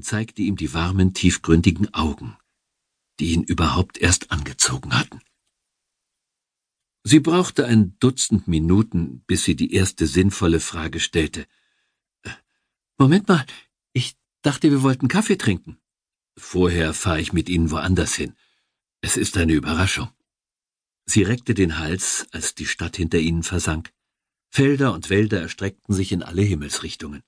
und zeigte ihm die warmen, tiefgründigen Augen, die ihn überhaupt erst angezogen hatten. Sie brauchte ein Dutzend Minuten, bis sie die erste sinnvolle Frage stellte. Äh, Moment mal, ich dachte, wir wollten Kaffee trinken. Vorher fahre ich mit Ihnen woanders hin. Es ist eine Überraschung. Sie reckte den Hals, als die Stadt hinter ihnen versank. Felder und Wälder erstreckten sich in alle Himmelsrichtungen.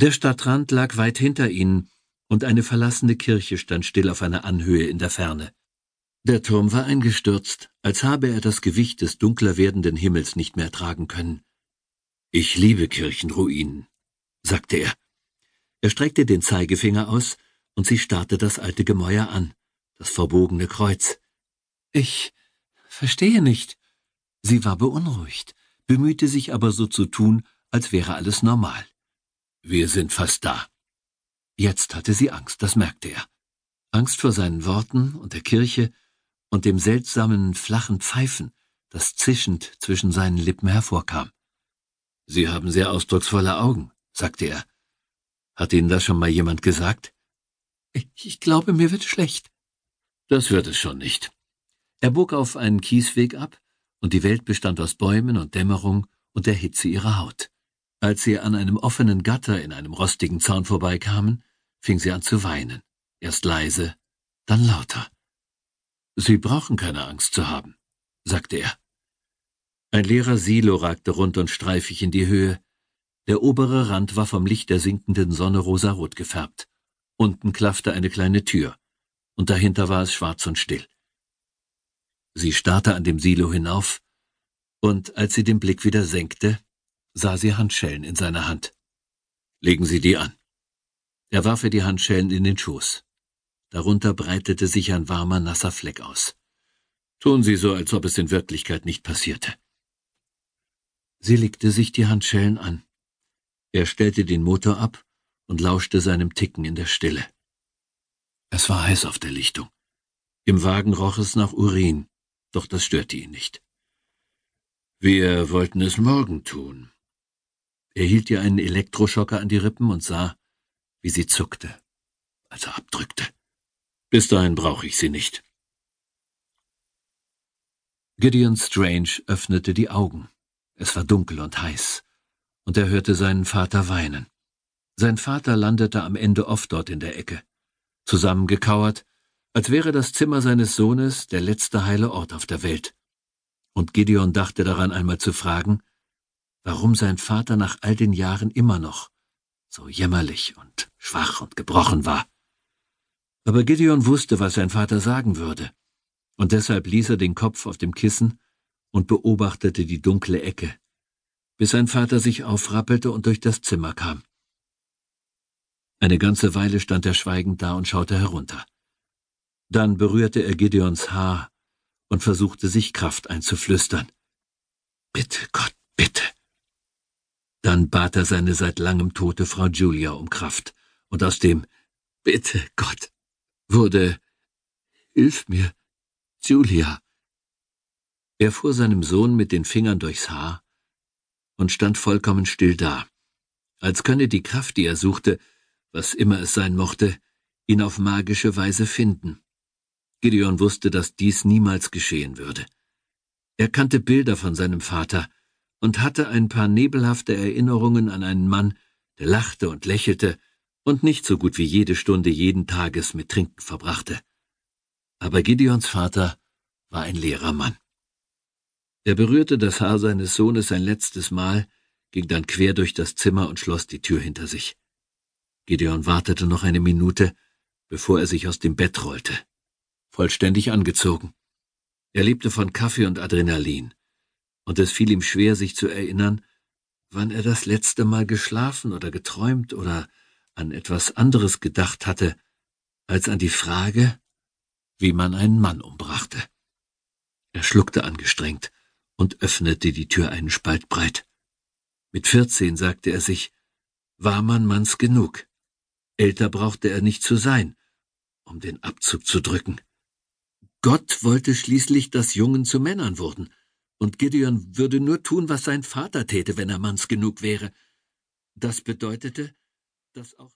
Der Stadtrand lag weit hinter ihnen, und eine verlassene Kirche stand still auf einer Anhöhe in der Ferne. Der Turm war eingestürzt, als habe er das Gewicht des dunkler werdenden Himmels nicht mehr tragen können. Ich liebe Kirchenruinen, sagte er. Er streckte den Zeigefinger aus, und sie starrte das alte Gemäuer an, das verbogene Kreuz. Ich verstehe nicht. Sie war beunruhigt, bemühte sich aber so zu tun, als wäre alles normal. Wir sind fast da. Jetzt hatte sie Angst, das merkte er. Angst vor seinen Worten und der Kirche und dem seltsamen, flachen Pfeifen, das zischend zwischen seinen Lippen hervorkam. Sie haben sehr ausdrucksvolle Augen, sagte er. Hat Ihnen das schon mal jemand gesagt? Ich, glaube, mir wird schlecht. Das wird es schon nicht. Er bog auf einen Kiesweg ab, und die Welt bestand aus Bäumen und Dämmerung und der Hitze ihrer Haut. Als sie an einem offenen Gatter in einem rostigen Zaun vorbeikamen, fing sie an zu weinen, erst leise, dann lauter. Sie brauchen keine Angst zu haben, sagte er. Ein leerer Silo ragte rund und streifig in die Höhe. Der obere Rand war vom Licht der sinkenden Sonne rosarot gefärbt. Unten klaffte eine kleine Tür, und dahinter war es schwarz und still. Sie starrte an dem Silo hinauf, und als sie den Blick wieder senkte, sah sie Handschellen in seiner Hand. Legen Sie die an. Er warf ihr die Handschellen in den Schoß. Darunter breitete sich ein warmer, nasser Fleck aus. Tun Sie so, als ob es in Wirklichkeit nicht passierte. Sie legte sich die Handschellen an. Er stellte den Motor ab und lauschte seinem Ticken in der Stille. Es war heiß auf der Lichtung. Im Wagen roch es nach Urin, doch das störte ihn nicht. Wir wollten es morgen tun, er hielt ihr einen Elektroschocker an die Rippen und sah, wie sie zuckte, als er abdrückte. Bis dahin brauche ich sie nicht. Gideon Strange öffnete die Augen. Es war dunkel und heiß, und er hörte seinen Vater weinen. Sein Vater landete am Ende oft dort in der Ecke, zusammengekauert, als wäre das Zimmer seines Sohnes der letzte heile Ort auf der Welt. Und Gideon dachte daran einmal zu fragen, warum sein Vater nach all den Jahren immer noch so jämmerlich und schwach und gebrochen war. Aber Gideon wusste, was sein Vater sagen würde, und deshalb ließ er den Kopf auf dem Kissen und beobachtete die dunkle Ecke, bis sein Vater sich aufrappelte und durch das Zimmer kam. Eine ganze Weile stand er schweigend da und schaute herunter. Dann berührte er Gideons Haar und versuchte sich Kraft einzuflüstern. Bitte, Gott, bitte. Dann bat er seine seit langem tote Frau Julia um Kraft, und aus dem Bitte, Gott, wurde Hilf mir, Julia. Er fuhr seinem Sohn mit den Fingern durchs Haar und stand vollkommen still da, als könne die Kraft, die er suchte, was immer es sein mochte, ihn auf magische Weise finden. Gideon wusste, dass dies niemals geschehen würde. Er kannte Bilder von seinem Vater, und hatte ein paar nebelhafte Erinnerungen an einen Mann, der lachte und lächelte und nicht so gut wie jede Stunde jeden Tages mit Trinken verbrachte. Aber Gideons Vater war ein leerer Mann. Er berührte das Haar seines Sohnes ein letztes Mal, ging dann quer durch das Zimmer und schloss die Tür hinter sich. Gideon wartete noch eine Minute, bevor er sich aus dem Bett rollte. Vollständig angezogen. Er lebte von Kaffee und Adrenalin und es fiel ihm schwer, sich zu erinnern, wann er das letzte Mal geschlafen oder geträumt oder an etwas anderes gedacht hatte, als an die Frage, wie man einen Mann umbrachte. Er schluckte angestrengt und öffnete die Tür einen Spalt breit. Mit vierzehn, sagte er sich, war man Manns genug. Älter brauchte er nicht zu sein, um den Abzug zu drücken. Gott wollte schließlich, dass Jungen zu Männern wurden, und Gideon würde nur tun, was sein Vater täte, wenn er manns genug wäre. Das bedeutete, dass auch